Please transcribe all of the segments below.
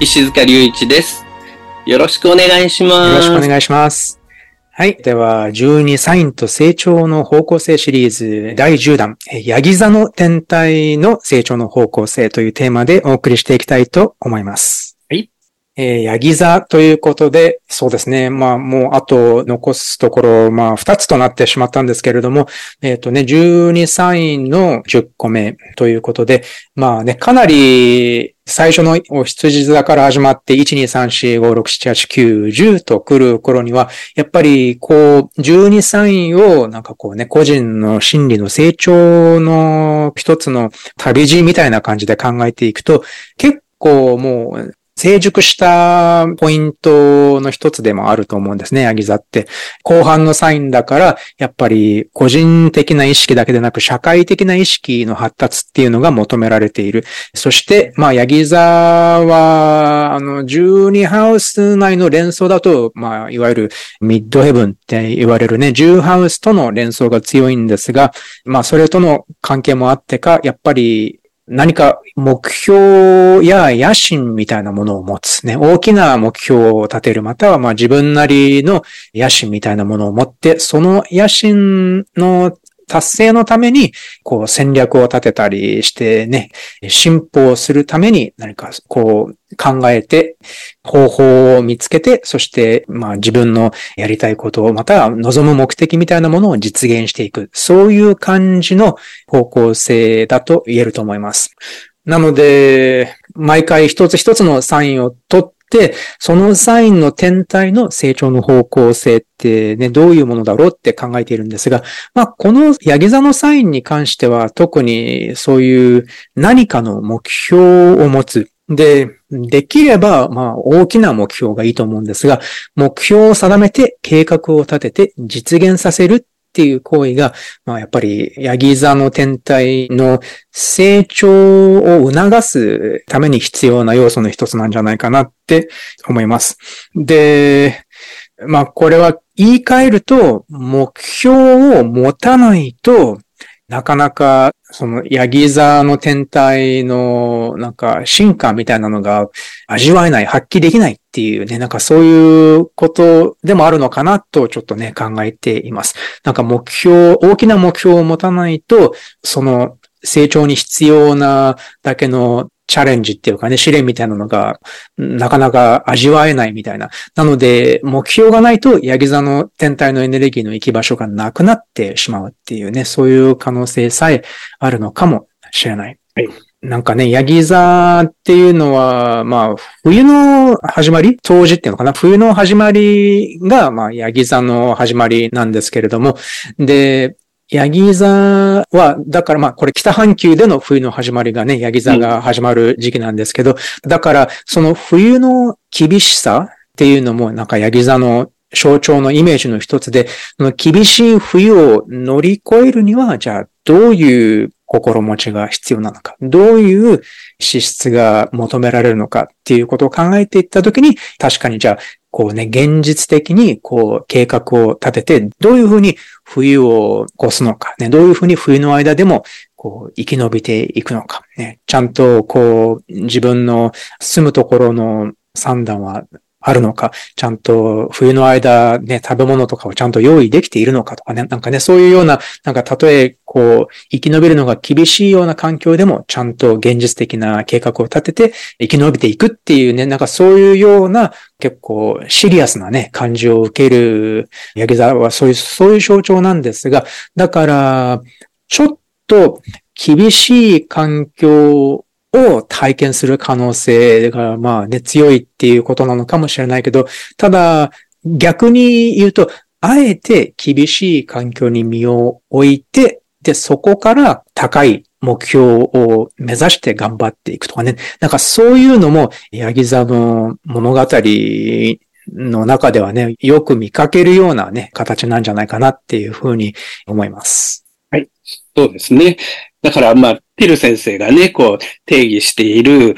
石塚隆一です。よろしくお願いします。よろしくお願いします。はい。では、12サインと成長の方向性シリーズ第10弾、ヤギ座の天体の成長の方向性というテーマでお送りしていきたいと思います。えー、ヤギ座ということで、そうですね。まあ、もう、あと、残すところ、まあ、2つとなってしまったんですけれども、えっ、とね、12サインの10個目ということで、まあね、かなり、最初のお羊座から始まって、1、2、3、4、5、6、7、8、9、10と来る頃には、やっぱり、こう、12サインを、なんかこうね、個人の心理の成長の一つの旅路みたいな感じで考えていくと、結構もう、成熟したポイントの一つでもあると思うんですね、ヤギ座って。後半のサインだから、やっぱり個人的な意識だけでなく、社会的な意識の発達っていうのが求められている。そして、まあ、ヤギ座は、あの、12ハウス内の連想だと、まあ、いわゆるミッドヘブンって言われるね、10ハウスとの連想が強いんですが、まあ、それとの関係もあってか、やっぱり、何か目標や野心みたいなものを持つね。大きな目標を立てる。またはまあ自分なりの野心みたいなものを持って、その野心の達成のために、こう戦略を立てたりしてね、進歩をするために何かこう考えて、方法を見つけて、そしてまあ自分のやりたいことを、また望む目的みたいなものを実現していく。そういう感じの方向性だと言えると思います。なので、毎回一つ一つのサインを取って、そのサインの天体の成長の方向性ってね、どういうものだろうって考えているんですが、まあ、このヤギ座のサインに関しては特にそういう何かの目標を持つ。で、できれば、まあ、大きな目標がいいと思うんですが、目標を定めて計画を立てて実現させるっていう行為が、まあやっぱり、ヤギ座の天体の成長を促すために必要な要素の一つなんじゃないかなって思います。で、まあこれは言い換えると、目標を持たないと、なかなか、その、ヤギ座の天体の、なんか、進化みたいなのが味わえない、発揮できないっていうね、なんかそういうことでもあるのかなと、ちょっとね、考えています。なんか目標、大きな目標を持たないと、その、成長に必要なだけのチャレンジっていうかね、試練みたいなのが、なかなか味わえないみたいな。なので、目標がないと、ヤギ座の天体のエネルギーの行き場所がなくなってしまうっていうね、そういう可能性さえあるのかもしれない。はいなんかね、ヤギ座っていうのは、まあ、冬の始まり？冬至っていうのかな？冬の始まりが、まあ、ヤギ座の始まりなんですけれども、で、ヤギ座は、だからまあこれ北半球での冬の始まりがね、ヤギ座が始まる時期なんですけど、だからその冬の厳しさっていうのもなんかヤギ座の象徴のイメージの一つで、その厳しい冬を乗り越えるには、じゃあどういう心持ちが必要なのか、どういう資質が求められるのかっていうことを考えていったときに、確かにじゃあこうね、現実的にこう計画を立てて、どういうふうに冬を越すのか、ね、どういうふうに冬の間でもこう生き延びていくのか、ね、ちゃんとこう自分の住むところの算段はあるのか、ちゃんと冬の間ね、食べ物とかをちゃんと用意できているのかとかね、なんかね、そういうような、なんかたとえこう生き延びるのが厳しいような環境でも、ちゃんと現実的な計画を立てて生き延びていくっていうね、なんかそういうような結構シリアスなね、感じを受けるヤギ座はそういう、そういう象徴なんですが、だから、ちょっと厳しい環境を体験する可能性が、まあね、強いっていうことなのかもしれないけど、ただ、逆に言うと、あえて厳しい環境に身を置いて、で、そこから高い目標を目指して頑張っていくとかね。なんかそういうのも、ヤギ座の物語の中ではね、よく見かけるようなね、形なんじゃないかなっていうふうに思います。はい。そうですね。だから、まあ、ティル先生がね、こう、定義している、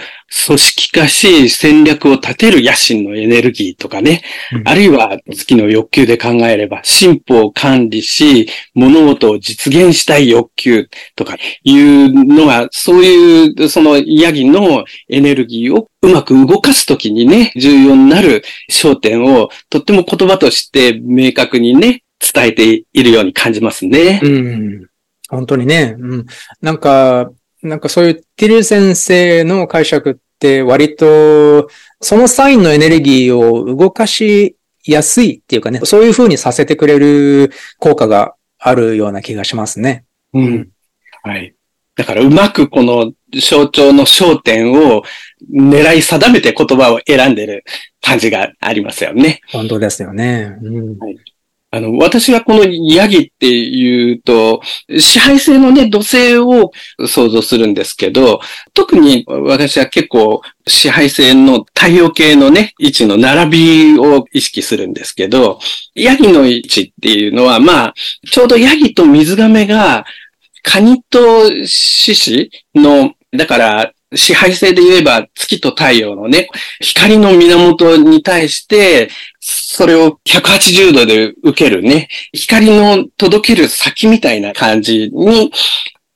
組織化し、戦略を立てる野心のエネルギーとかね、うん、あるいは月の欲求で考えれば、進歩を管理し、物事を実現したい欲求とかいうのが、そういう、そのヤギのエネルギーをうまく動かすときにね、重要になる焦点を、とっても言葉として明確にね、伝えているように感じますね。うん本当にね。うん。なんか、なんかそういうティル先生の解釈って割と、そのサインのエネルギーを動かしやすいっていうかね、そういう風にさせてくれる効果があるような気がしますね。うん。はい。だからうまくこの象徴の焦点を狙い定めて言葉を選んでる感じがありますよね。本当ですよね。うんはい、あの、私はこのヤギっていうと、支配性のね、土星を想像するんですけど、特に私は結構支配性の太陽系のね、位置の並びを意識するんですけど、ヤギの位置っていうのは、まあ、ちょうどヤギと水亀が、カニと獅子の、だから、支配性で言えば月と太陽のね、光の源に対して、それを180度で受けるね、光の届ける先みたいな感じに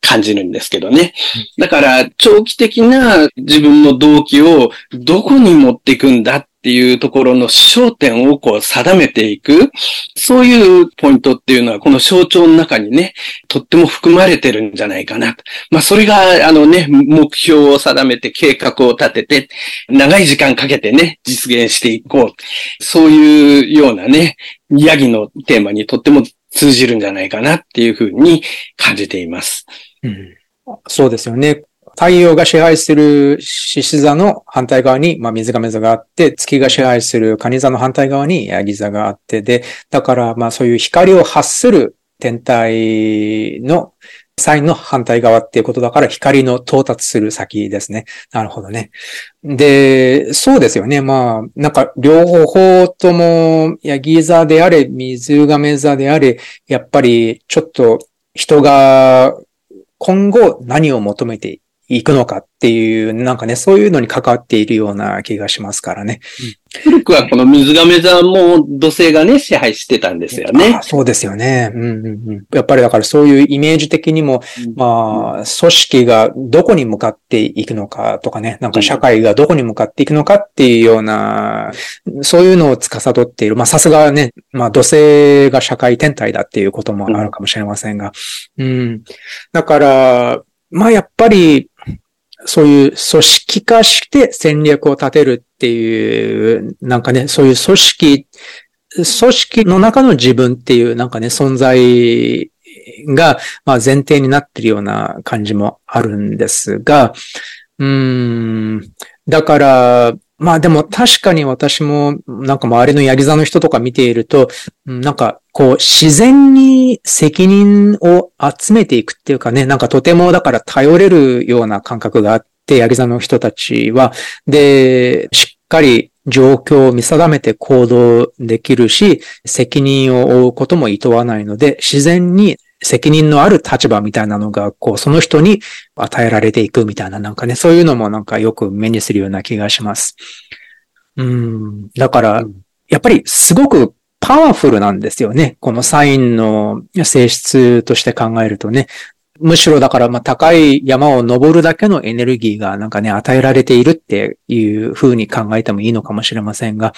感じるんですけどね。だから、長期的な自分の動機をどこに持っていくんだっっていうところの焦点をこう定めていく、そういうポイントっていうのはこの象徴の中にね、とっても含まれてるんじゃないかな。まあそれがあのね、目標を定めて計画を立てて、長い時間かけてね、実現していこう。そういうようなね、ヤギのテーマにとっても通じるんじゃないかなっていうふうに感じています。うん、そうですよね。太陽が支配する獅子座の反対側に、まあ、水亀座があって、月が支配する蟹座の反対側にヤギ座があって、で、だから、まあ、そういう光を発する天体のサインの反対側っていうことだから光の到達する先ですね。なるほどね。で、そうですよね。まあ、なんか両方とも、ヤギ座であれ、水亀座であれ、やっぱりちょっと人が今後何を求めて行くのかっていう、なんかね、そういうのに関わっているような気がしますからね。古くはこの水亀座も土星がね、支配してたんですよね。そうですよね、うんうんうん。やっぱりだからそういうイメージ的にも、うん、まあ、組織がどこに向かっていくのかとかね、なんか社会がどこに向かっていくのかっていうような、そういうのを司っている。まあ、さすがね、まあ、土星が社会天体だっていうこともあるかもしれませんが。うん。だから、まあ、やっぱり、そういう組織化して戦略を立てるっていう、なんかね、そういう組織、組織の中の自分っていう、なんかね、存在が、まあ前提になってるような感じもあるんですが、うん、だから、まあでも確かに私もなんか周りのヤギ座の人とか見ていると、なんかこう自然に責任を集めていくっていうかね、なんかとてもだから頼れるような感覚があって、ヤギ座の人たちは、で、しっかり状況を見定めて行動できるし、責任を負うことも厭わないので、自然に責任のある立場みたいなのが、こう、その人に与えられていくみたいな、なんかね、そういうのもなんかよく目にするような気がします。うん。だから、やっぱりすごくパワフルなんですよね。このサインの性質として考えるとね。むしろだから、まあ、高い山を登るだけのエネルギーがなんかね、与えられているっていう風に考えてもいいのかもしれませんが、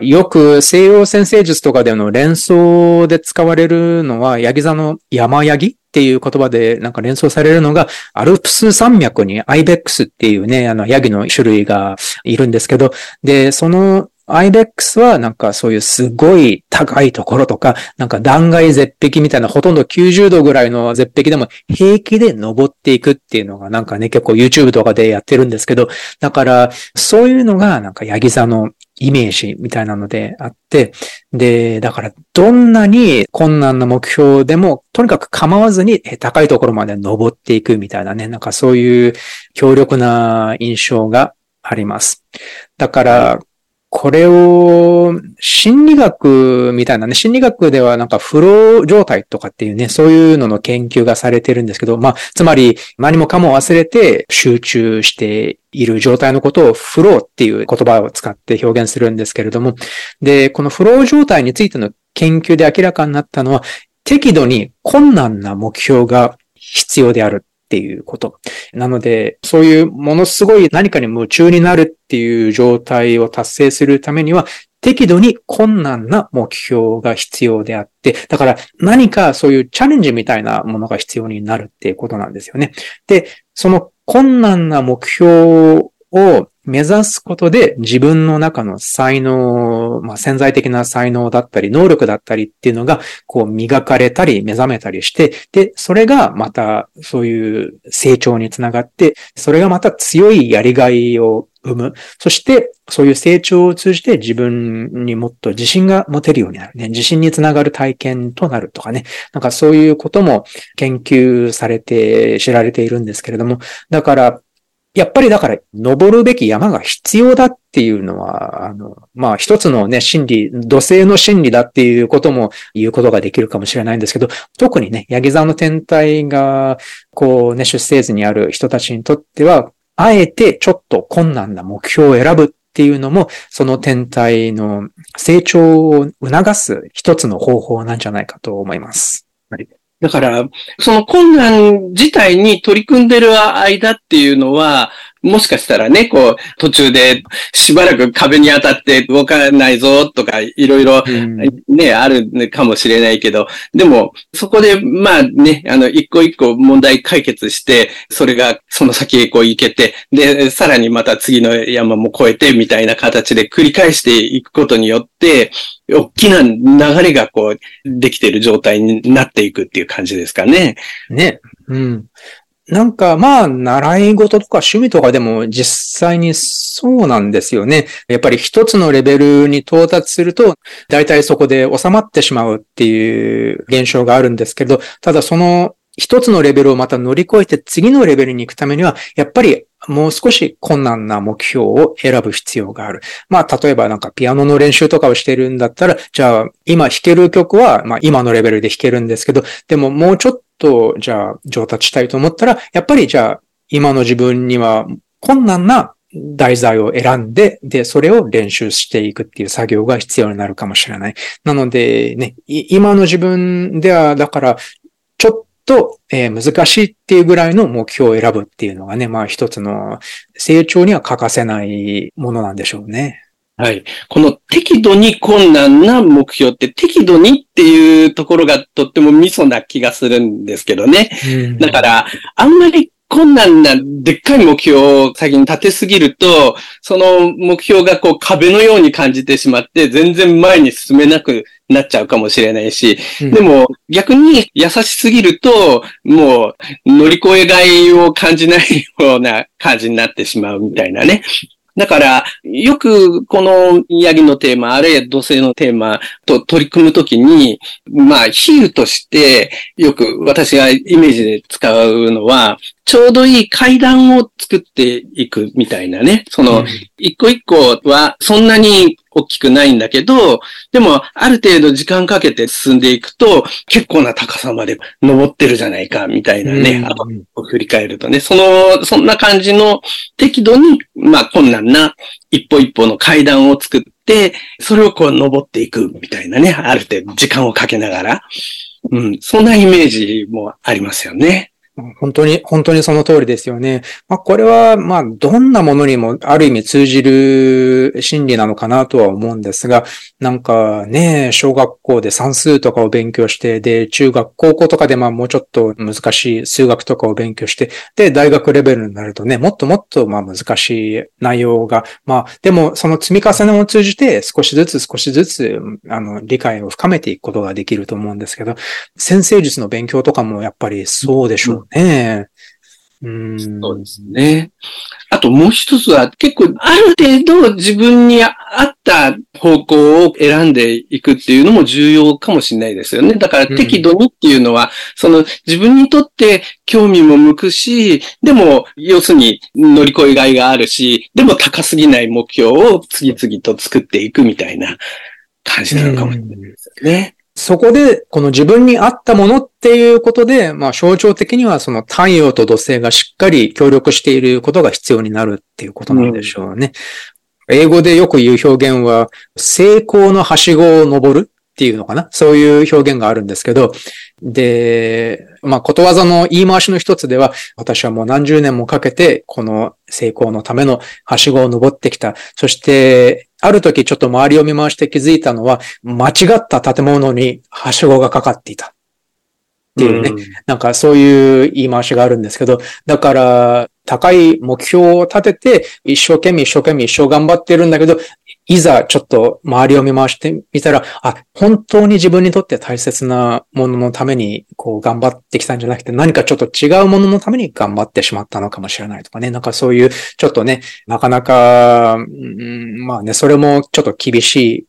よく西洋先生術とかでの連想で使われるのは、ヤギ座の山ヤギっていう言葉でなんか連想されるのが、アルプス山脈にアイベックスっていうね、あのヤギの種類がいるんですけど、で、その IBEX はなんかそういうすごい高いところとか、なんか断崖絶壁みたいなほとんど90度ぐらいの絶壁でも平気で登っていくっていうのがなんかね、結構 YouTube とかでやってるんですけど、だからそういうのがなんかヤギ座のイメージみたいなのであって、で、だからどんなに困難な目標でも、とにかく構わずに高いところまで登っていくみたいなね、なんかそういう強力な印象があります。だから、これを心理学みたいなね、心理学ではなんかフロー状態とかっていうね、そういうのの研究がされてるんですけど、まあ、つまり何もかも忘れて集中している状態のことをフローっていう言葉を使って表現するんですけれども、で、このフロー状態についての研究で明らかになったのは、適度に困難な目標が必要である。っていうこと。なので、そういうものすごい何かに夢中になるっていう状態を達成するためには、適度に困難な目標が必要であって、だから何かそういうチャレンジみたいなものが必要になるっていうことなんですよね。で、その困難な目標を目指すことで自分の中の才能、まあ、潜在的な才能だったり、能力だったりっていうのが、こう磨かれたり、目覚めたりして、で、それがまたそういう成長につながって、それがまた強いやりがいを生む。そして、そういう成長を通じて自分にもっと自信が持てるようになるね。自信につながる体験となるとかね。なんかそういうことも研究されて知られているんですけれども。だから、やっぱりだから、登るべき山が必要だっていうのは、あの、まあ一つのね、心理、土星の心理だっていうことも言うことができるかもしれないんですけど、特にね、ヤギ座の天体が、こうね、出生図にある人たちにとっては、あえてちょっと困難な目標を選ぶっていうのも、その天体の成長を促す一つの方法なんじゃないかと思います。はいだから、その困難自体に取り組んでる間っていうのは、もしかしたらね、こう、途中でしばらく壁に当たって動かないぞとか、いろいろね、あるかもしれないけど、でも、そこで、まあね、あの、一個一個問題解決して、それがその先へこう行けて、で、さらにまた次の山も越えてみたいな形で繰り返していくことによって、大きな流れがこう、できている状態になっていくっていう感じですかね。ね。うん。なんか、まあ、習い事とか趣味とかでも実際にそうなんですよね。やっぱり一つのレベルに到達すると、大体そこで収まってしまうっていう現象があるんですけど、ただその一つのレベルをまた乗り越えて次のレベルに行くためには、やっぱりもう少し困難な目標を選ぶ必要がある。まあ、例えばなんかピアノの練習とかをしてるんだったら、じゃあ今弾ける曲は、まあ今のレベルで弾けるんですけど、でももうちょっとと、じゃあ上達したいと思ったら、やっぱりじゃあ今の自分には困難な題材を選んで、で、それを練習していくっていう作業が必要になるかもしれない。なので、ね、今の自分では、だから、ちょっと、えー、難しいっていうぐらいの目標を選ぶっていうのがね、まあ一つの成長には欠かせないものなんでしょうね。はい。この適度に困難な目標って適度にっていうところがとってもミソな気がするんですけどね。だから、あんまり困難なでっかい目標を先に立てすぎると、その目標がこう壁のように感じてしまって、全然前に進めなくなっちゃうかもしれないし、うん、でも逆に優しすぎると、もう乗り越えがいを感じないような感じになってしまうみたいなね。だから、よくこのヤギのテーマ、あるいは土星のテーマと取り組むときに、まあ、比喩として、よく私がイメージで使うのは、ちょうどいい階段を作っていくみたいなね。その、一個一個はそんなに大きくないんだけど、でも、ある程度時間かけて進んでいくと、結構な高さまで登ってるじゃないか、みたいなね。あと、振り返るとね。その、そんな感じの適度に、まあ、困難な一歩一歩の階段を作って、それをこう登っていくみたいなね。ある程度時間をかけながら。うん。そんなイメージもありますよね。本当に、本当にその通りですよね。まあ、これは、まあ、どんなものにもある意味通じる心理なのかなとは思うんですが、なんかね、小学校で算数とかを勉強して、で、中学、高校とかでまあもうちょっと難しい数学とかを勉強して、で、大学レベルになるとね、もっともっとまあ難しい内容が、まあ、でもその積み重ねを通じて少しずつ少しずつ、あの、理解を深めていくことができると思うんですけど、先生術の勉強とかもやっぱりそうでしょうね。うん、そうですね。あともう一つは結構ある程度自分に合った方向を選んでいくっていうのも重要かもしれないですよね。だから適度にっていうのは、うん、その自分にとって興味も向くし、でも要するに乗り越えがいがあるし、でも高すぎない目標を次々と作っていくみたいな感じなのかもしれないですよね。そこで、この自分に合ったものっていうことで、まあ象徴的にはその太陽と土星がしっかり協力していることが必要になるっていうことなんでしょうね。うん、英語でよく言う表現は、成功のはしごを登るっていうのかな？そういう表現があるんですけど、で、まあ、ことわざの言い回しの一つでは、私はもう何十年もかけて、この成功のためのはしごを登ってきた。そして、ある時ちょっと周りを見回して気づいたのは、間違った建物にはしごがかかっていた。っていうね、うん、なんかそういう言い回しがあるんですけど、だから、高い目標を立てて、一生懸命一生懸命一生頑張ってるんだけど、いざちょっと周りを見回してみたら、あ、本当に自分にとって大切なもののためにこう頑張ってきたんじゃなくて、何かちょっと違うもののために頑張ってしまったのかもしれないとかね。なんかそういう、ちょっとね、なかなか、うん、まあね、それもちょっと厳しい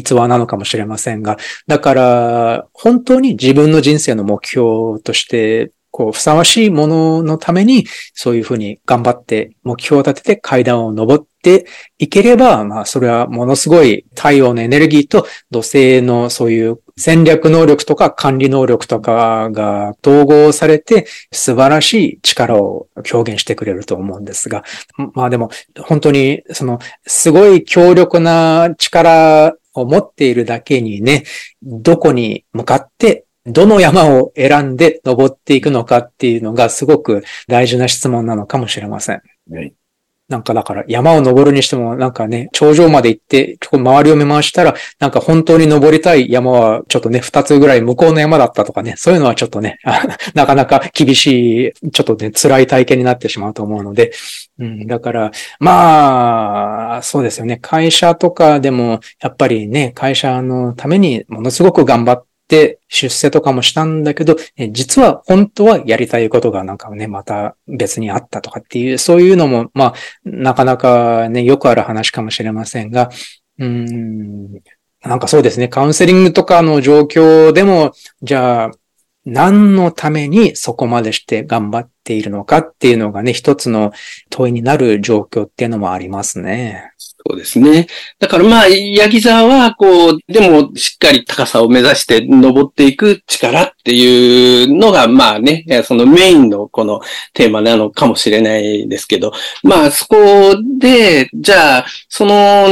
逸話なのかもしれませんが、だから、本当に自分の人生の目標として、こう、ふさわしいもののために、そういうふうに頑張って目標を立てて階段を登っていければ、まあ、それはものすごい太陽のエネルギーと土星のそういう戦略能力とか管理能力とかが統合されて素晴らしい力を表現してくれると思うんですが、まあでも本当にそのすごい強力な力を持っているだけにね、どこに向かってどの山を選んで登っていくのかっていうのがすごく大事な質問なのかもしれません。はいなんかだから山を登るにしてもなんかね、頂上まで行って周りを見回したら、なんか本当に登りたい山はちょっとね、二つぐらい向こうの山だったとかね、そういうのはちょっとね、なかなか厳しい、ちょっとね、辛い体験になってしまうと思うので、うん、だから、まあ、そうですよね。会社とかでも、やっぱりね、会社のためにものすごく頑張って、出世とかもしたんだけど、実は本当はやりたいことがなんかね、また別にあったとかっていう、そういうのも、まあ、なかなかね、よくある話かもしれませんが、うん、なんかそうですね、カウンセリングとかの状況でも、じゃあ、何のためにそこまでして頑張っているのかっていうのがね、一つの問いになる状況っていうのもありますね。そうですね。だからまあ、ヤギ座は、こう、でもしっかり高さを目指して登っていく力っていうのが、まあね、そのメインのこのテーマなのかもしれないですけど、まあそこで、じゃあ、その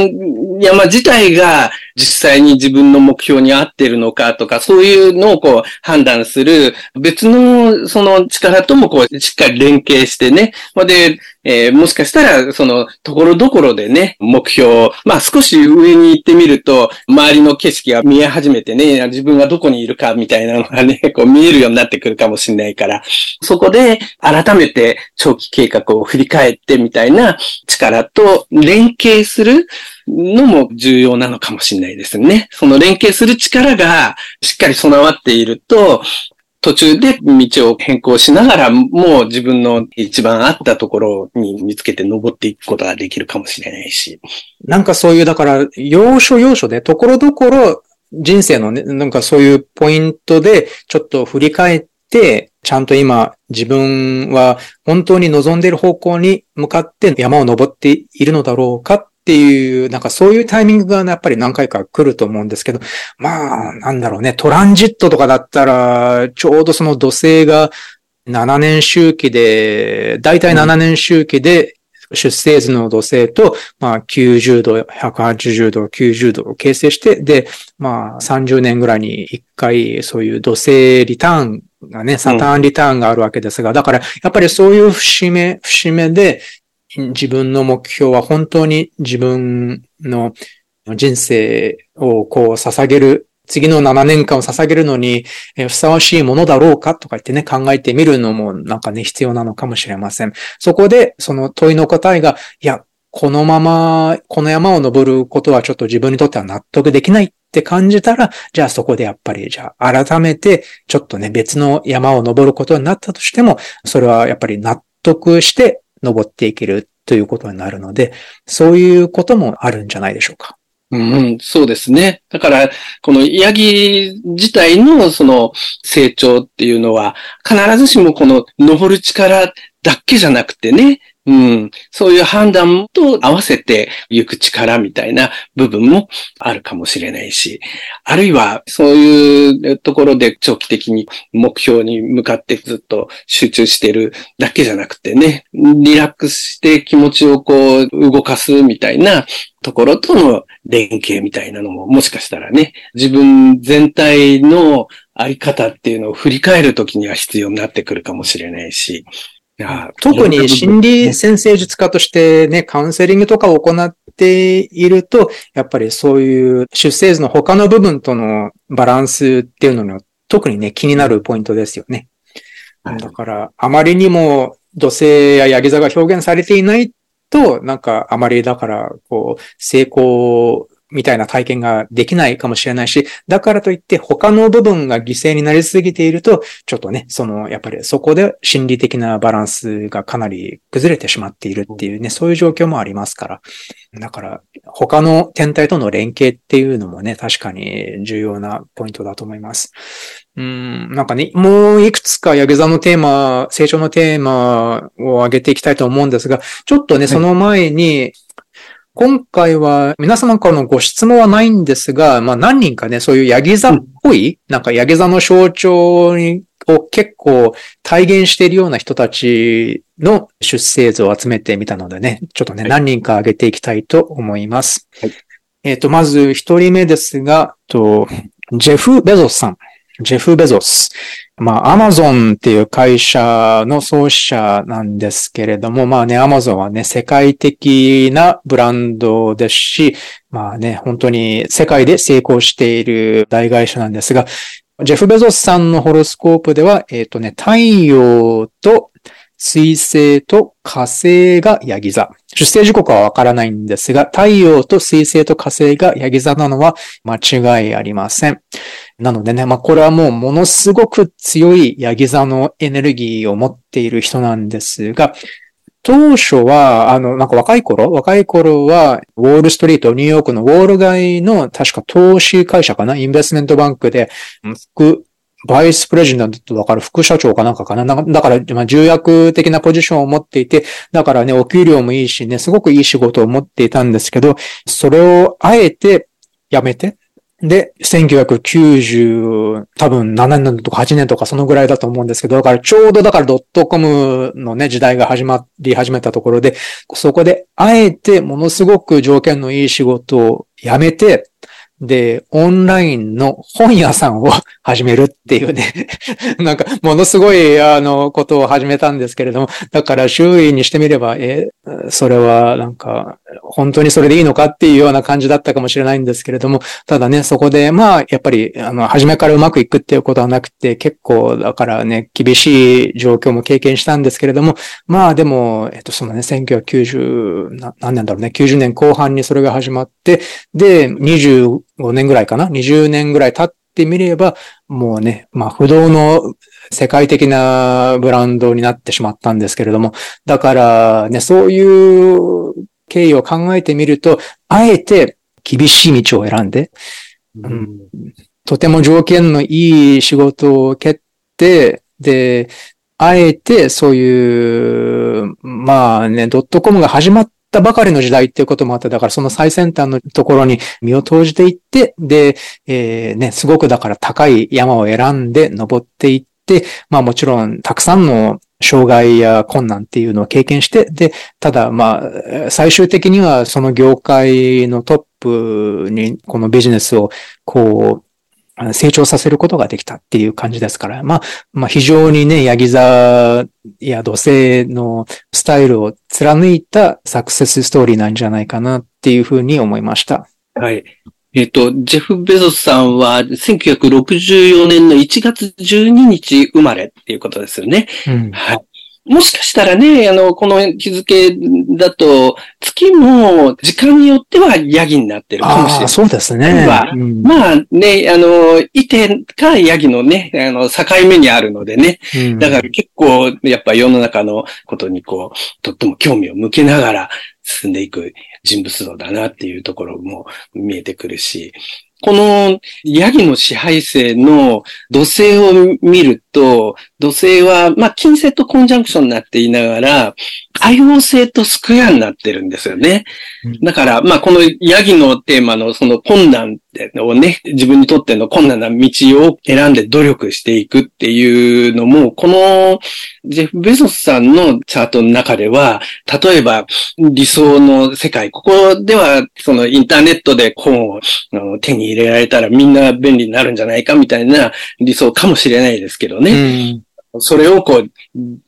山自体が実際に自分の目標に合ってるのかとか、そういうのをこう判断する別のその力ともこうしっかり連携してね、で、えー、もしかしたら、その、ところどころでね、目標、まあ少し上に行ってみると、周りの景色が見え始めてね、自分がどこにいるかみたいなのがね、こう見えるようになってくるかもしれないから、そこで改めて長期計画を振り返ってみたいな力と連携するのも重要なのかもしれないですね。その連携する力がしっかり備わっていると、途中で道を変更しながら、もう自分の一番合ったところに見つけて登っていくことができるかもしれないし。なんかそういう、だから、要所要所で、ところどころ人生のね、なんかそういうポイントで、ちょっと振り返って、ちゃんと今自分は本当に望んでいる方向に向かって山を登っているのだろうかっていう、なんかそういうタイミングがやっぱり何回か来ると思うんですけど、まあ、なんだろうね、トランジットとかだったら、ちょうどその土星が7年周期で、だいたい7年周期で、出生図の土星と、まあ、90度、180度、90度を形成して、で、まあ、30年ぐらいに1回、そういう土星リターンがね、サターンリターンがあるわけですが、だから、やっぱりそういう節目、節目で、自分の目標は本当に自分の人生をこう捧げる次の7年間を捧げるのに、ふさわしいものだろうかとか言ってね、考えてみるのもなんかね、必要なのかもしれません。そこで、その問いの答えが、いや、このまま、この山を登ることはちょっと自分にとっては納得できないって感じたら、じゃあそこでやっぱり、じゃあ改めて、ちょっとね、別の山を登ることになったとしても、それはやっぱり納得して登っていけるということになるので、そういうこともあるんじゃないでしょうか。うん、そうですね。だから、このヤギ自体のその成長っていうのは、必ずしもこの登る力だけじゃなくてね、うん、そういう判断と合わせて行く力みたいな部分もあるかもしれないし、あるいはそういうところで長期的に目標に向かってずっと集中してるだけじゃなくてね、リラックスして気持ちをこう動かすみたいなところとの連携みたいなのももしかしたらね、自分全体のあり方っていうのを振り返るときには必要になってくるかもしれないし、特に心理先生術家としてね、カウンセリングとかを行っていると、やっぱりそういう出生図の他の部分とのバランスっていうのが特にね、気になるポイントですよね。だから、あまりにも土星やヤギ座が表現されていないと、なんかあまりだから、こう、成功みたいな体験ができないかもしれないし、だからといって他の部分が犠牲になりすぎていると、ちょっとね、その、やっぱりそこで心理的なバランスがかなり崩れてしまっているっていうね、そういう状況もありますから。だから、他の天体との連携っていうのもね、確かに重要なポイントだと思います。うん、なんかね、もういくつかヤギ座のテーマ、成長のテーマを上げていきたいと思うんですが、ちょっとね、その前に、今回は皆様からのご質問はないんですが、まあ何人かね、そういうヤギ座っぽい、うん、なんかヤギ座の象徴にを結構体現しているような人たちの出生図を集めてみたのでね、ちょっとね、はい、何人か挙げていきたいと思います。はい、えっ、ー、と、まず一人目ですが、と、ジェフ・ベゾスさん。ジェフ・ベゾス。まあ、アマゾンっていう会社の創始者なんですけれども、まあね、アマゾンはね、世界的なブランドですし、まあね、本当に世界で成功している大会社なんですが、ジェフ・ベゾスさんのホロスコープでは、えっ、ー、とね、太陽と水星と火星がヤギ座。出生時刻はわからないんですが、太陽と水星と火星がヤギ座なのは間違いありません。なのでね、まあこれはもうものすごく強いヤギ座のエネルギーを持っている人なんですが、当初は、あの、なんか若い頃若い頃は、ウォールストリート、ニューヨークのウォール街の確か投資会社かなインベストメントバンクで、副バイスプレジデントだから副社長かなんかかな。だから、まあ、重役的なポジションを持っていて、だからね、お給料もいいしね、すごくいい仕事を持っていたんですけど、それをあえて辞めて、で、1990、多分7年とか8年とかそのぐらいだと思うんですけど、だからちょうどだからドットコムのね、時代が始まり始めたところで、そこであえてものすごく条件のいい仕事を辞めて、で、オンラインの本屋さんを 始めるっていうね。なんか、ものすごい、あの、ことを始めたんですけれども、だから周囲にしてみれば、え、それは、なんか、本当にそれでいいのかっていうような感じだったかもしれないんですけれども、ただね、そこで、まあ、やっぱり、あの、初めからうまくいくっていうことはなくて、結構、だからね、厳しい状況も経験したんですけれども、まあ、でも、えっと、そのね、1990、何年だろうね、90年後半にそれが始まって、で、25年ぐらいかな ?20 年ぐらい経ってみれば、もうね、まあ不動の世界的なブランドになってしまったんですけれども、だからね、そういう経緯を考えてみると、あえて厳しい道を選んで、うん、とても条件のいい仕事を蹴って、で、あえてそういう、まあね、ドットコムが始まったばかりの時代っていうこともあって、だからその最先端のところに身を投じていって、で、えー、ね、すごくだから高い山を選んで登っていって、まあもちろんたくさんの障害や困難っていうのを経験して、で、ただまあ、最終的にはその業界のトップにこのビジネスをこう、成長させることができたっていう感じですから、まあ、まあ非常にね、ヤギ座や土星のスタイルを貫いたサクセスストーリーなんじゃないかなっていうふうに思いました。はい。えっ、と、ジェフ・ベゾスさんは1964年の1月12日生まれっていうことですよね。うん、はい。もしかしたらね、あの、この日付だと、月も時間によってはヤギになってるかもしれない。そうですね。まあ、うん、まあね、あの、いてかヤギのね、あの、境目にあるのでね。うん、だから結構、やっぱ世の中のことにこう、とっても興味を向けながら進んでいく人物像だなっていうところも見えてくるし、このヤギの支配性の土星を見ると、土星は、まあ、近星とコンジャンクションになっていながら、海王星とスクエアになってるんですよね。だから、まあ、このヤギのテーマのその困難をね、自分にとっての困難な道を選んで努力していくっていうのも、このジェフ・ベゾスさんのチャートの中では、例えば理想の世界、ここではそのインターネットで本を手に入れられたらみんな便利になるんじゃないかみたいな理想かもしれないですけどね。それをこう、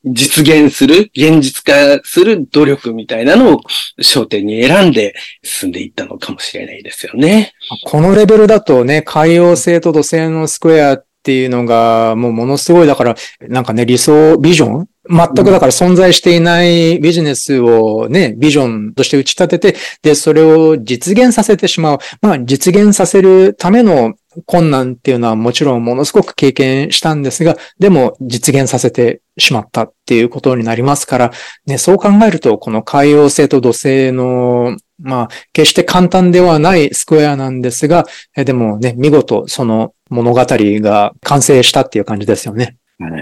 実現する、現実化する努力みたいなのを焦点に選んで進んでいったのかもしれないですよね。このレベルだとね、海洋性と土星のスクエアっていうのが、もうものすごい、だから、なんかね、理想、ビジョン？全くだから存在していないビジネスをね、ビジョンとして打ち立てて、で、それを実現させてしまう。まあ、実現させるための困難っていうのはもちろんものすごく経験したんですが、でも実現させてしまったっていうことになりますから、ね、そう考えると、この海洋性と土星の、まあ、決して簡単ではないスクエアなんですが、でもね、見事その物語が完成したっていう感じですよね。は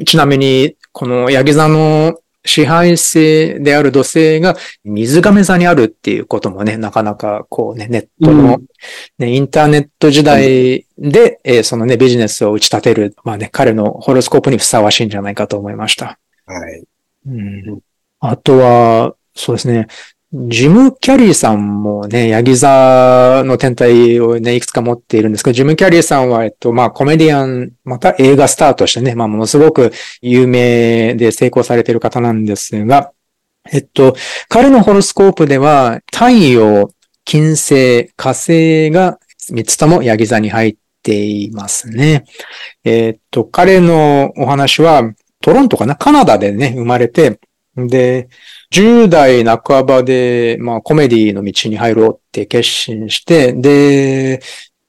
い、ちなみに、このヤギ座の支配性である土星が水亀座にあるっていうこともね、なかなかこうね、ネットの、うん、ね、インターネット時代で、えー、そのね、ビジネスを打ち立てる、まあね、彼のホロスコープにふさわしいんじゃないかと思いました。はい。うん、あとは、そうですね。ジム・キャリーさんもね、ヤギ座の天体をね、いくつか持っているんですけど、ジム・キャリーさんは、えっと、まあ、コメディアン、また映画スターとしてね、まあ、ものすごく有名で成功されている方なんですが、えっと、彼のホロスコープでは、太陽、金星、火星が3つともヤギ座に入っていますね。えっと、彼のお話は、トロントかな？カナダでね、生まれて、で、10代半ばで、まあ、コメディの道に入ろうって決心して、で、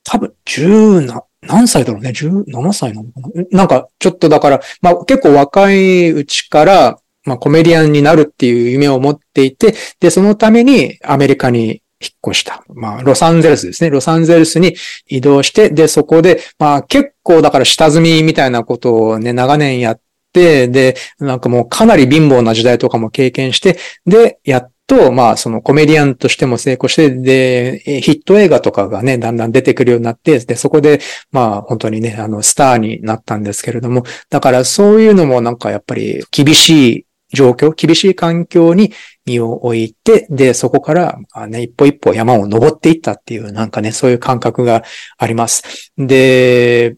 多分、10な、何歳だろうね ?17 歳なのかな？なんか、ちょっとだから、まあ、結構若いうちから、まあ、コメディアンになるっていう夢を持っていて、で、そのためにアメリカに引っ越した。まあ、ロサンゼルスですね。ロサンゼルスに移動して、で、そこで、まあ、結構だから下積みみたいなことをね、長年やって、で、なんかもうかなり貧乏な時代とかも経験して、で、やっと、まあ、そのコメディアンとしても成功して、で、ヒット映画とかがね、だんだん出てくるようになって、で、そこで、まあ、本当にね、あの、スターになったんですけれども、だからそういうのもなんかやっぱり厳しい状況、厳しい環境に身を置いて、で、そこから、ね、一歩一歩山を登っていったっていう、なんかね、そういう感覚があります。で、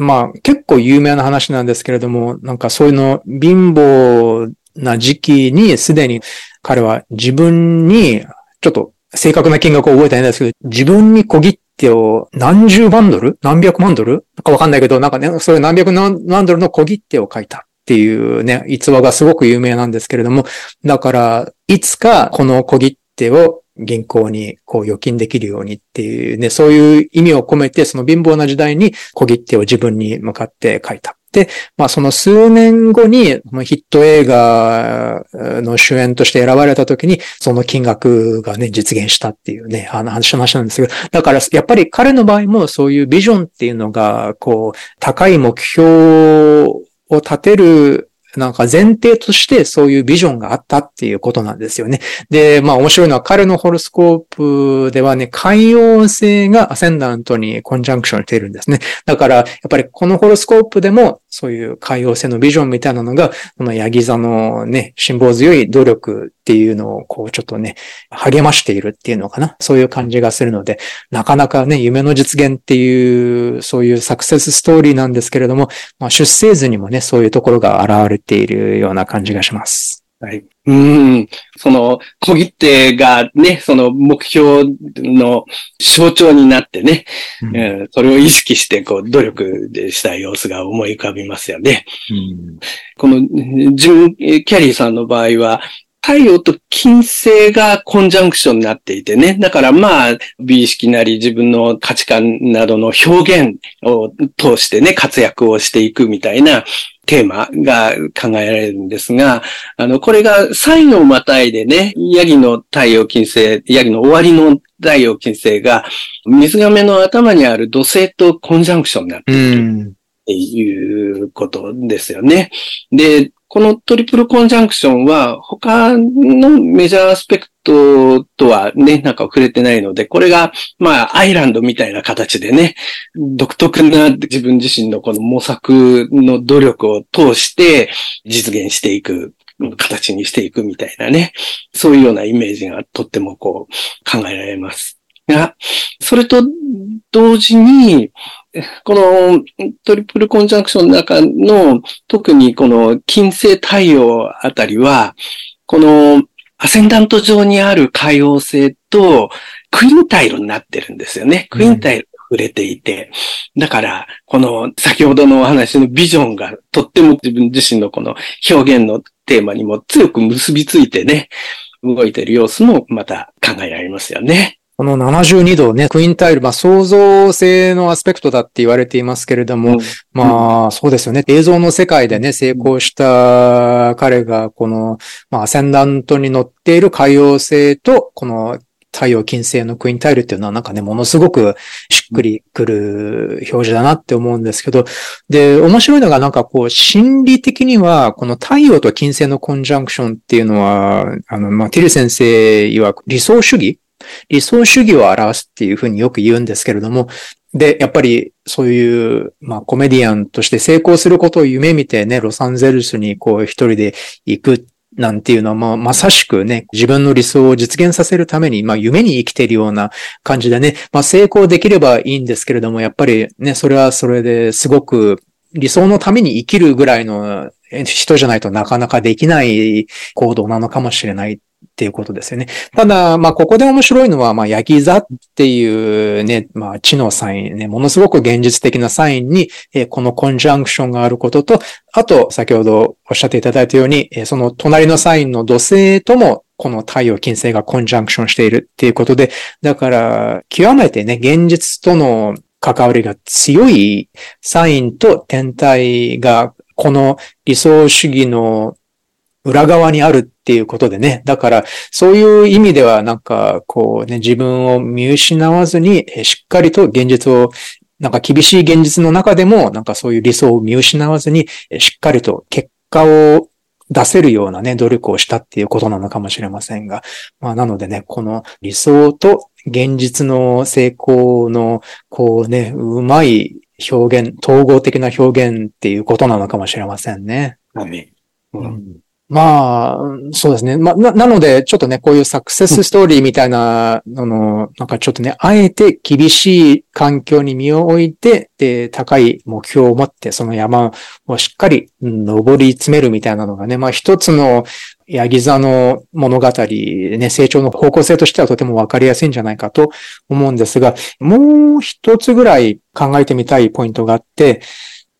まあ結構有名な話なんですけれども、なんかそういうの貧乏な時期にすでに彼は自分にちょっと正確な金額を覚えてないんですけど、自分に小切手を何十万ドル何百万ドルかわかんないけど、なんかね、それ何百万ドルの小切手を書いたっていうね、逸話がすごく有名なんですけれども、だから、いつかこの小切手を銀行にこう預金できるようにっていうね、そういう意味を込めて、その貧乏な時代に小切手を自分に向かって書いた。で、まあその数年後にヒット映画の主演として選ばれた時に、その金額がね、実現したっていうね、あの話なんですけど、だからやっぱり彼の場合もそういうビジョンっていうのが、こう、高い目標を立てるなんか前提としてそういうビジョンがあったっていうことなんですよね。で、まあ面白いのは彼のホロスコープではね、海洋星がアセンダントにコンジャンクションしているんですね。だから、やっぱりこのホロスコープでもそういう海洋星のビジョンみたいなのが、このヤギ座のね、辛抱強い努力っていうのをこうちょっとね、励ましているっていうのかな？そういう感じがするので、なかなかね、夢の実現っていう、そういうサクセスストーリーなんですけれども、まあ、出生図にもね、そういうところが現れているような感じがします。はい。うん。その、小切手がね、その目標の象徴になってね、うんうんそれを意識して、こう、努力でした様子が思い浮かびますよね。この、ジム・キャリーさんの場合は、太陽と金星がコンジャンクションになっていてね。だからまあ、美意識なり自分の価値観などの表現を通してね、活躍をしていくみたいなテーマが考えられるんですが、あの、これがサインをまたいでね、ヤギの太陽金星、ヤギの終わりの太陽金星が、水亀の頭にある土星とコンジャンクションになっている。ん。っていうことですよね。で、このトリプルコンジャンクションは他のメジャーアスペクトとはね、なんか触れてないので、これが、まあ、アイランドみたいな形でね、独特な自分自身のこの模索の努力を通して実現していく、形にしていくみたいなね、そういうようなイメージがとってもこう考えられます。が、それと同時に、このトリプルコンジャンクションの中の、特にこの金星太陽あたりは、このアセンダント上にある海王星とクインタイルになってるんですよね。クインタイルが触れていて。だから、この先ほどのお話のビジョンがとっても自分自身のこの表現のテーマにも強く結びついてね、動いている様子もまた考えられますよね。この72度ね、クインタイル、まあ創造性のアスペクトだって言われていますけれども、うんまあそうですよね。映像の世界でね、成功した彼が、この、まあアセンダントに乗っている海洋星と、この太陽金星のクインタイルっていうのはなんかね、ものすごくしっくりくる表示だなって思うんですけど、で、面白いのがなんかこう、心理的には、この太陽と金星のコンジャンクションっていうのは、あの、まあ、ティル先生曰く理想主義理想主義を表すっていうふうによく言うんですけれども、で、やっぱりそういう、まあコメディアンとして成功することを夢見てね、ロサンゼルスにこう一人で行くなんていうのは、まあ、まさしくね、自分の理想を実現させるために、まあ夢に生きているような感じでね、まあ成功できればいいんですけれども、やっぱりね、それはそれですごく理想のために生きるぐらいの人じゃないとなかなかできない行動なのかもしれない。っていうことですよね。ただ、まあ、ここで面白いのは、まあ、ヤギ座っていうね、まあ、知のサインね、ものすごく現実的なサインに、えこのコンジャンクションがあることと、あと、先ほどおっしゃっていただいたように、えその隣のサインの土星とも、この太陽金星がコンジャンクションしているっていうことで、だから、極めてね、現実との関わりが強いサインと天体が、この理想主義の裏側にあるっていうことでね。だから、そういう意味では、なんか、こうね、自分を見失わずに、えーしっかりと現実を、なんか厳しい現実の中でも、なんかそういう理想を見失わずに、えーしっかりと結果を出せるようなね、努力をしたっていうことなのかもしれませんが。まあ、なのでね、この理想と現実の成功の、こうね、うまい表現、統合的な表現っていうことなのかもしれませんね。はい。うんまあ、そうですね。まあ、な、なので、ちょっとね、こういうサクセスストーリーみたいなのの、なんかちょっとね、あえて厳しい環境に身を置いて、で、高い目標を持って、その山をしっかり登り詰めるみたいなのがね、まあ一つの、ヤギ座の物語、ね、成長の方向性としてはとてもわかりやすいんじゃないかと思うんですが、もう一つぐらい考えてみたいポイントがあって、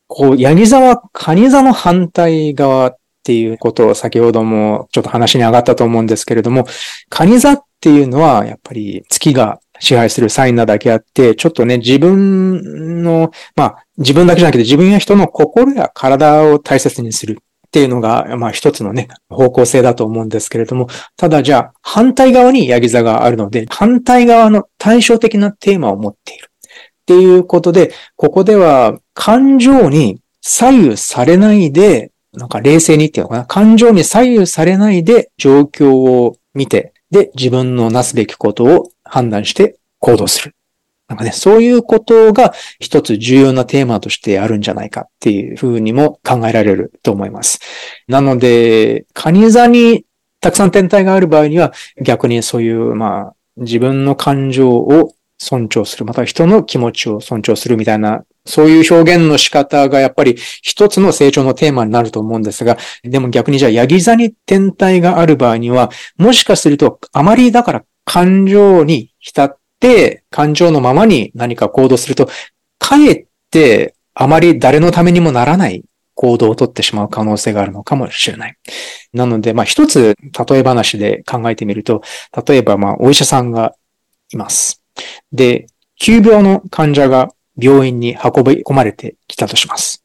こう、ヤギ座はカニ座の反対側っていうことを先ほどもちょっと話に上がったと思うんですけれども、カニ座っていうのはやっぱり月が支配するサインなだけあって、ちょっとね、自分の、まあ自分だけじゃなくて自分や人の心や体を大切にするっていうのが、まあ一つのね、方向性だと思うんですけれども、ただじゃあ反対側にヤギ座があるので、反対側の対照的なテーマを持っている。っていうことで、ここでは感情に左右されないで、なんか冷静にっていうのかな、感情に左右されないで状況を見て、で、自分のなすべきことを判断して行動する。なんかね、そういうことが一つ重要なテーマとしてあるんじゃないかっていうふうにも考えられると思います。なので、カニ座にたくさん天体がある場合には逆にそういう、まあ、自分の感情を尊重する、また人の気持ちを尊重するみたいな、そういう表現の仕方がやっぱり一つの成長のテーマになると思うんですが、でも逆にじゃあ、ヤギ座に天体がある場合には、もしかするとあまりだから感情に浸って、感情のままに何か行動すると、かえってあまり誰のためにもならない行動をとってしまう可能性があるのかもしれない。なので、まあ一つ例え話で考えてみると、例えばまあお医者さんがいます。で、急病の患者が病院に運び込まれてきたとします。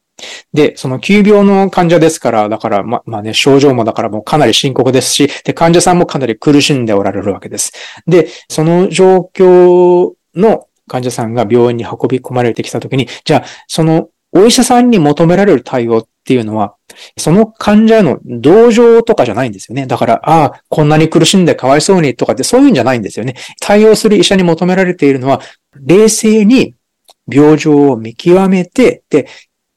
で、その急病の患者ですから、だから、ま、まあね、症状もだからもうかなり深刻ですし、で、患者さんもかなり苦しんでおられるわけです。で、その状況の患者さんが病院に運び込まれてきたときに、じゃあ、そのお医者さんに求められる対応っていうのは、その患者の同情とかじゃないんですよね。だから、ああ、こんなに苦しんでかわいそうにとかってそういうんじゃないんですよね。対応する医者に求められているのは、冷静に病状を見極めて、で、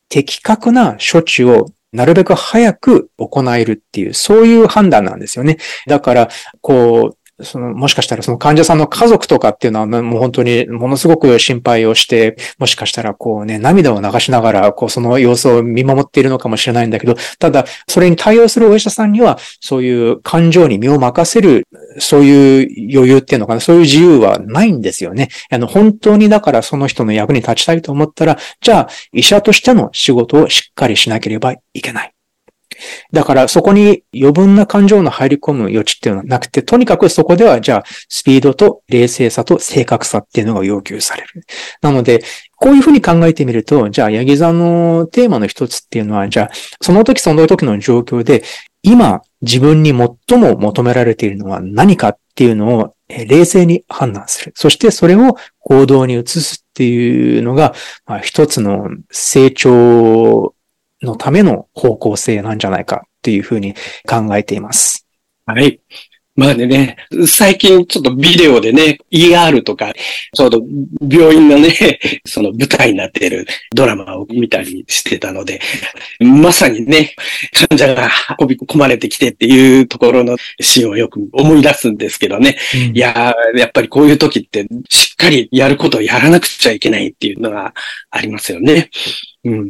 的確な処置をなるべく早く行えるっていう、そういう判断なんですよね。だから、こう、その、もしかしたらその患者さんの家族とかっていうのはもう本当にものすごく心配をして、もしかしたらこうね、涙を流しながら、こうその様子を見守っているのかもしれないんだけど、ただ、それに対応するお医者さんには、そういう感情に身を任せる、そういう余裕っていうのかな、そういう自由はないんですよね。あの、本当にだからその人の役に立ちたいと思ったら、じゃあ、医者としての仕事をしっかりしなければいけない。だからそこに余分な感情の入り込む余地っていうのはなくて、とにかくそこではじゃあスピードと冷静さと正確さっていうのが要求される。なので、こういうふうに考えてみると、じゃあ、ヤギ座のテーマの一つっていうのは、じゃあ、その時その時の状況で、今自分に最も求められているのは何かっていうのを冷静に判断する。そしてそれを行動に移すっていうのが、まあ、一つの成長のための方向性なんじゃないかっていうふうに考えています。はい。まあね、最近ちょっとビデオでね、ER とか、ちょうど病院のね、その舞台になっているドラマを見たりしてたので、まさにね、患者が運び込まれてきてっていうところのシーンをよく思い出すんですけどね。うん、いややっぱりこういう時ってしっかりやることをやらなくちゃいけないっていうのがありますよね。うん。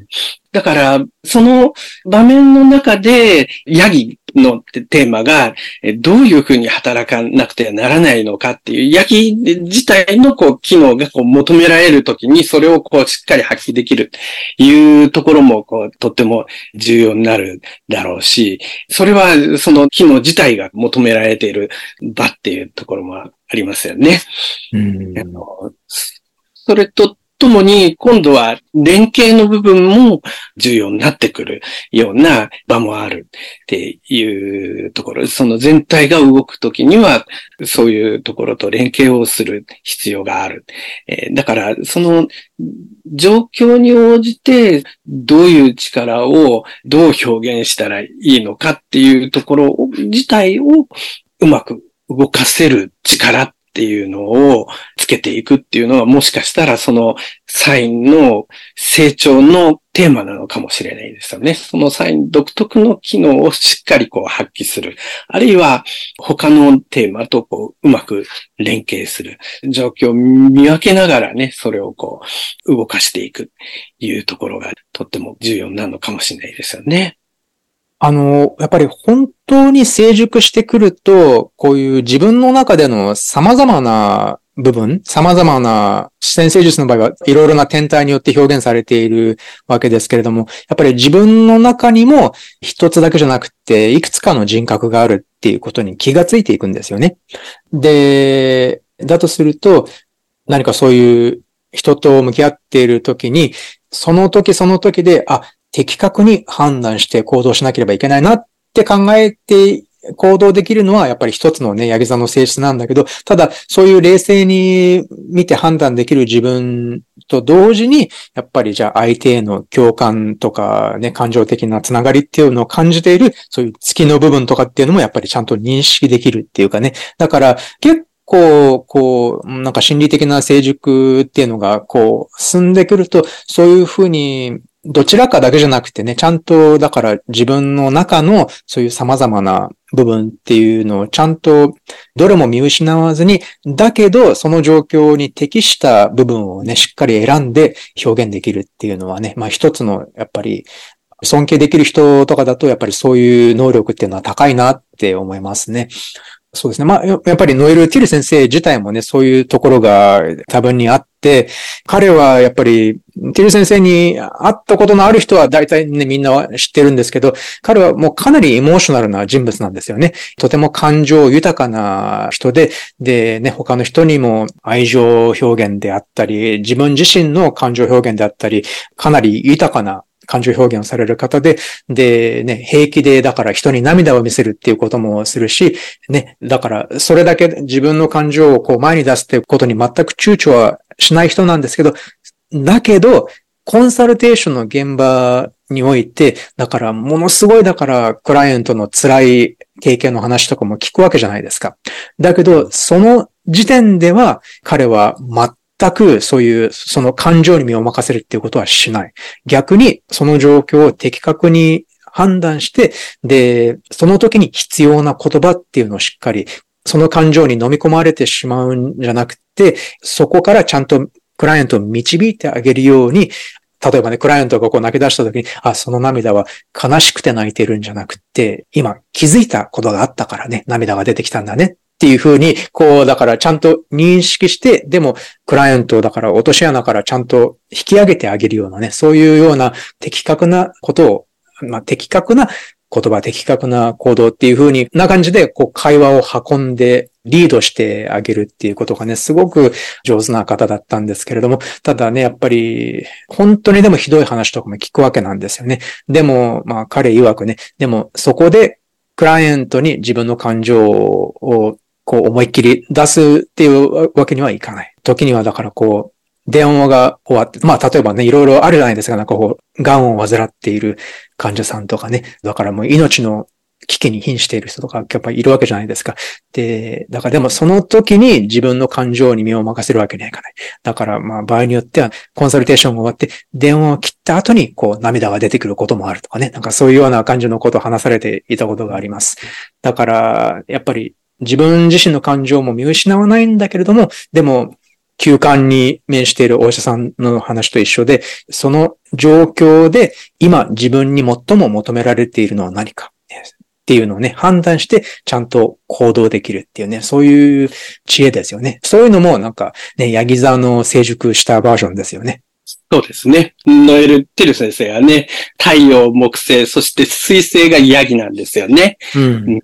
だから、その場面の中で、ヤギのテーマが、どういうふうに働かなくてはならないのかっていう、ヤギ自体のこう、機能がこう求められるときに、それをこう、しっかり発揮できるというところも、こう、とっても重要になるだろうし、それは、その機能自体が求められている場っていうところもありますよね。うん、あのそれとともに、今度は連携の部分も重要になってくるような場もあるっていうところ。その全体が動くときには、そういうところと連携をする必要がある。えー、だから、その状況に応じて、どういう力をどう表現したらいいのかっていうところ自体をうまく動かせる力っっていうのをつけていくっていうのはもしかしたらそのサインの成長のテーマなのかもしれないですよね。そのサイン独特の機能をしっかりこう発揮する。あるいは他のテーマとこううまく連携する。状況を見分けながらね、それをこう動かしていくいうところがとっても重要なのかもしれないですよね。あの、やっぱり本当に成熟してくると、こういう自分の中での様々な部分、様々な先生術の場合はいろいろな天体によって表現されているわけですけれども、やっぱり自分の中にも一つだけじゃなくて、いくつかの人格があるっていうことに気がついていくんですよね。で、だとすると、何かそういう人と向き合っているときに、その時その時で、あ、的確に判断して行動しなければいけないなって考えて行動できるのはやっぱり一つのね、ヤギ座の性質なんだけど、ただそういう冷静に見て判断できる自分と同時に、やっぱりじゃあ相手への共感とかね、感情的なつながりっていうのを感じている、そういう月の部分とかっていうのもやっぱりちゃんと認識できるっていうかね。だから結構、こう、なんか心理的な成熟っていうのが、こう、進んでくると、そういうふうにどちらかだけじゃなくてね、ちゃんと、だから自分の中のそういう様々な部分っていうのをちゃんとどれも見失わずに、だけどその状況に適した部分をね、しっかり選んで表現できるっていうのはね、まあ一つのやっぱり尊敬できる人とかだとやっぱりそういう能力っていうのは高いなって思いますね。そうですね。まあ、やっぱりノエル・ティル先生自体もね、そういうところが多分にあって、彼はやっぱり、ティル先生に会ったことのある人は大体ね、みんな知ってるんですけど、彼はもうかなりエモーショナルな人物なんですよね。とても感情豊かな人で、でね、他の人にも愛情表現であったり、自分自身の感情表現であったり、かなり豊かな感情表現をされる方で、で、ね、平気で、だから人に涙を見せるっていうこともするし、ね、だからそれだけ自分の感情をこう前に出すっていうことに全く躊躇はしない人なんですけど、だけど、コンサルテーションの現場において、だからものすごいだからクライアントの辛い経験の話とかも聞くわけじゃないですか。だけど、その時点では彼は全くそういう、その感情に身を任せるっていうことはしない。逆に、その状況を的確に判断して、で、その時に必要な言葉っていうのをしっかり、その感情に飲み込まれてしまうんじゃなくて、そこからちゃんとクライアントを導いてあげるように、例えばね、クライアントがこう泣き出した時に、あ、その涙は悲しくて泣いてるんじゃなくて、今気づいたことがあったからね、涙が出てきたんだねっていうふうに、こう、だからちゃんと認識して、でも、クライアントだから落とし穴からちゃんと引き上げてあげるようなね、そういうような的確なことを、まあ、的確な言葉、的確な行動っていうふうにな感じで、こう、会話を運んで、リードしてあげるっていうことがね、すごく上手な方だったんですけれども、ただね、やっぱり、本当にでもひどい話とかも聞くわけなんですよね。でも、まあ、彼曰くね、でも、そこで、クライアントに自分の感情をこう思いっきり出すっていうわけにはいかない。時にはだからこう、電話が終わって、まあ例えばね、いろいろあるじゃないですか、なんかこう、癌を患っている患者さんとかね、だからもう命の危機に瀕している人とかやっぱりいるわけじゃないですか。で、だからでもその時に自分の感情に身を任せるわけにはいかない。だからまあ場合によってはコンサルテーションが終わって電話を切った後にこう涙が出てくることもあるとかね。なんかそういうような感じのことを話されていたことがあります。だからやっぱり自分自身の感情も見失わないんだけれども、でも、休館に面しているお医者さんの話と一緒で、その状況で今自分に最も求められているのは何かっていうのをね、判断してちゃんと行動できるっていうね、そういう知恵ですよね。そういうのもなんかね、ヤギ座の成熟したバージョンですよね。そうですね。ノエル・テル先生はね、太陽、木星、そして水星がヤギなんですよね。うん、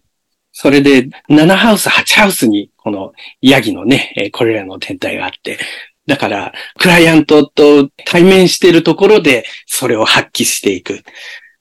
それで、7ハウス、8ハウスに、このヤギのね、これらの天体があって、だから、クライアントと対面しているところで、それを発揮していく。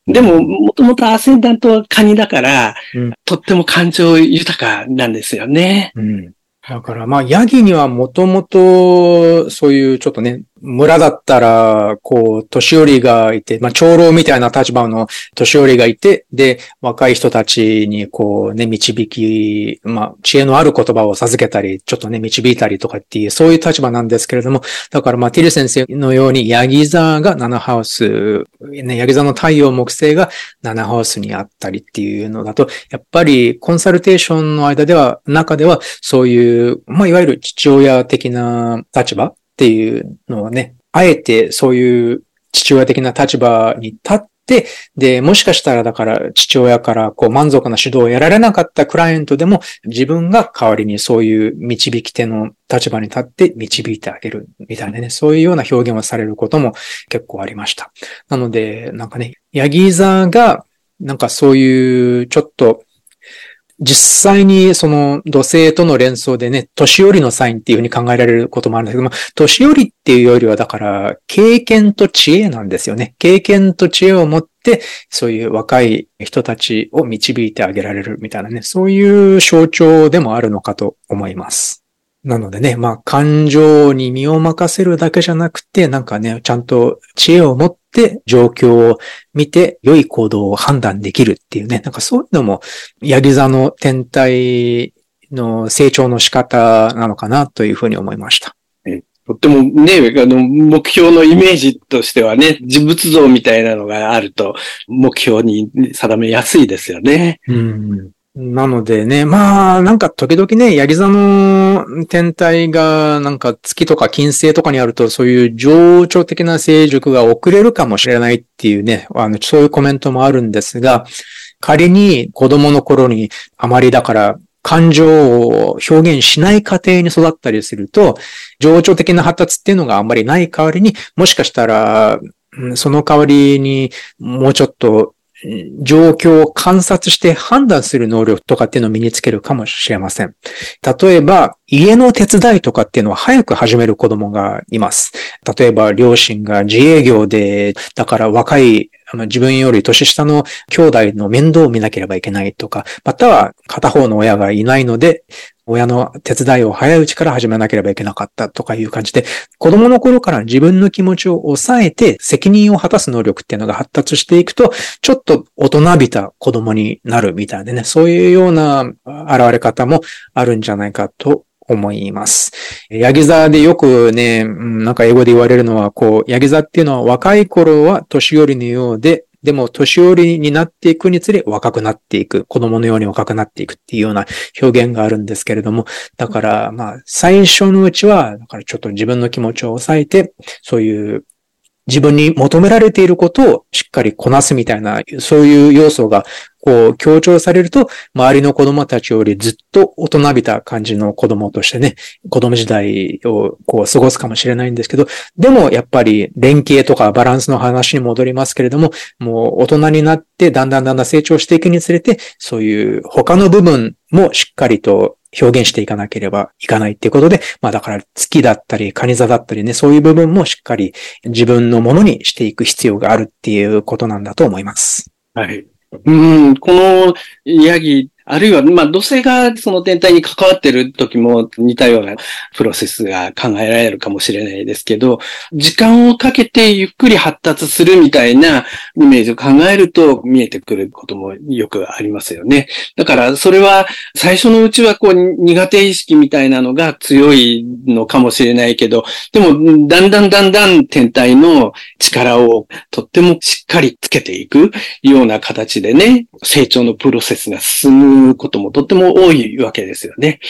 でも、もともとアセンダントはカニだから、うん、とっても感情豊かなんですよね。うん、だから、まあ、ヤギにはもともと、そういうちょっとね、村だったら、こう、年寄りがいて、まあ、長老みたいな立場の年寄りがいて、で、若い人たちに、こうね、導き、まあ、知恵のある言葉を授けたり、ちょっとね、導いたりとかっていう、そういう立場なんですけれども、だから、まあ、ティル先生のように、ヤギ座が7ハウス、ね、ヤギ座の太陽木星が7ハウスにあったりっていうのだと、やっぱり、コンサルテーションの間では、中では、そういう、まあ、いわゆる父親的な立場っていうのはね、あえてそういう父親的な立場に立って、で、もしかしたらだから父親からこう満足な指導を得られなかったクライアントでも自分が代わりにそういう導き手の立場に立って導いてあげるみたいなね、そういうような表現をされることも結構ありました。なので、なんかね、ヤギ座がなんかそういうちょっと実際にその土星との連想でね、年寄りのサインっていうふうに考えられることもあるんですけども、年寄りっていうよりはだから、経験と知恵なんですよね。経験と知恵を持って、そういう若い人たちを導いてあげられるみたいなね、そういう象徴でもあるのかと思います。なのでね、まあ感情に身を任せるだけじゃなくて、なんかね、ちゃんと知恵を持って状況を見て良い行動を判断できるっていうね、なんかそういうのも、ヤギ座の天体の成長の仕方なのかなというふうに思いました。とってもね、あの、目標のイメージとしてはね、人物像みたいなのがあると、目標に定めやすいですよね。うんなのでね、まあ、なんか時々ね、ヤギ座の天体が、なんか月とか金星とかにあると、そういう情緒的な成熟が遅れるかもしれないっていうね、あの、そういうコメントもあるんですが、仮に子供の頃にあまりだから感情を表現しない過程に育ったりすると、情緒的な発達っていうのがあんまりない代わりに、もしかしたら、その代わりにもうちょっと状況を観察して判断する能力とかっていうのを身につけるかもしれません。例えば、家の手伝いとかっていうのは早く始める子供がいます。例えば、両親が自営業で、だから若い自分より年下の兄弟の面倒を見なければいけないとか、または片方の親がいないので、親の手伝いを早いうちから始めなければいけなかったとかいう感じで、子供の頃から自分の気持ちを抑えて責任を果たす能力っていうのが発達していくと、ちょっと大人びた子供になるみたいでね、そういうような現れ方もあるんじゃないかと思います。ヤギ座でよくね、なんか英語で言われるのは、こう、ヤギ座っていうのは若い頃は年寄りのようで、でも、年寄りになっていくにつれ若くなっていく、子供のように若くなっていくっていうような表現があるんですけれども、だから、まあ、最初のうちは、だからちょっと自分の気持ちを抑えて、そういう自分に求められていることをしっかりこなすみたいな、そういう要素がこう強調されると、周りの子供たちよりずっと大人びた感じの子供としてね、子供時代をこう過ごすかもしれないんですけど、でもやっぱり連携とかバランスの話に戻りますけれども、もう大人になってだんだんだんだん成長していくにつれて、そういう他の部分もしっかりと表現していかなければいかないっていうことで、まあだから月だったり、カニ座だったりね、そういう部分もしっかり自分のものにしていく必要があるっていうことなんだと思います。はい。うん、このヤギあるいは、まあ、土星がその天体に関わってる時も似たようなプロセスが考えられるかもしれないですけど、時間をかけてゆっくり発達するみたいなイメージを考えると見えてくることもよくありますよね。だから、それは最初のうちはこう苦手意識みたいなのが強いのかもしれないけど、でも、だんだんだんだん天体の力をとってもしっかりつけていくような形でね、成長のプロセスが進むうこともとっても多いわけですよね。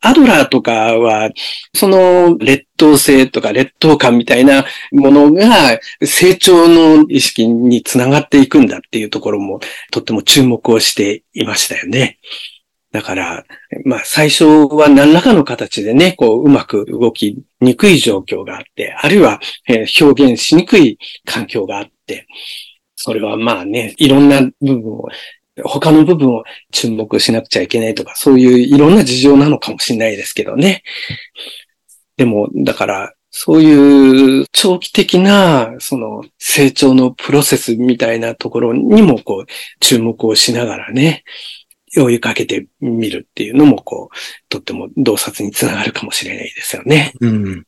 アドラーとかは、その劣等性とか劣等感みたいなものが成長の意識につながっていくんだっていうところもとっても注目をしていましたよね。だから、まあ最初は何らかの形でね、こううまく動きにくい状況があって、あるいは表現しにくい環境があって、それはまあね、いろんな部分を他の部分を注目しなくちゃいけないとか、そういういろんな事情なのかもしれないですけどね。でも、だから、そういう長期的な、その成長のプロセスみたいなところにも、こう、注目をしながらね、追いかけてみるっていうのも、こう、とっても洞察につながるかもしれないですよね。うん。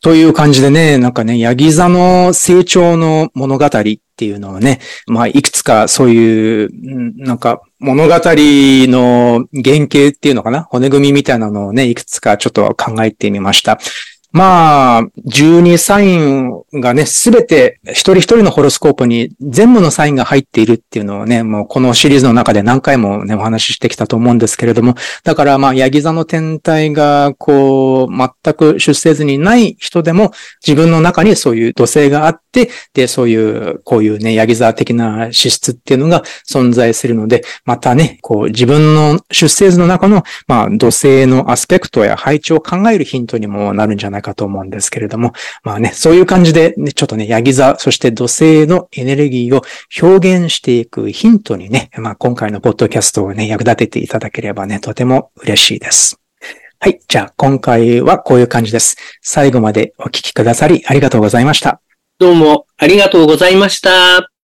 という感じでね、なんかね、ヤギ座の成長の物語っっていうのはね、まあ、いくつかそういう、なんか物語の原型っていうのかな？骨組みみたいなのをね、いくつかちょっと考えてみました。まあ、12サインがね、すべて一人一人のホロスコープに全部のサインが入っているっていうのをね、もうこのシリーズの中で何回もね、お話ししてきたと思うんですけれども、だからまあ、ヤギ座の天体がこう、全く出世図にない人でも自分の中にそういう土星があって、で、そういう、こういうね、ヤギ座的な資質っていうのが存在するので、またね、こう自分の出生図の中の、まあ、土星のアスペクトや配置を考えるヒントにもなるんじゃないないかと思うんですけれども、まあね、そういう感じで、ね、ちょっとね、ヤギ座、そして土星のエネルギーを表現していくヒントにね、まあ今回のポッドキャストをね、役立てていただければね、とても嬉しいです。はい。じゃあ、今回はこういう感じです。最後までお聞きくださりありがとうございました。どうもありがとうございました。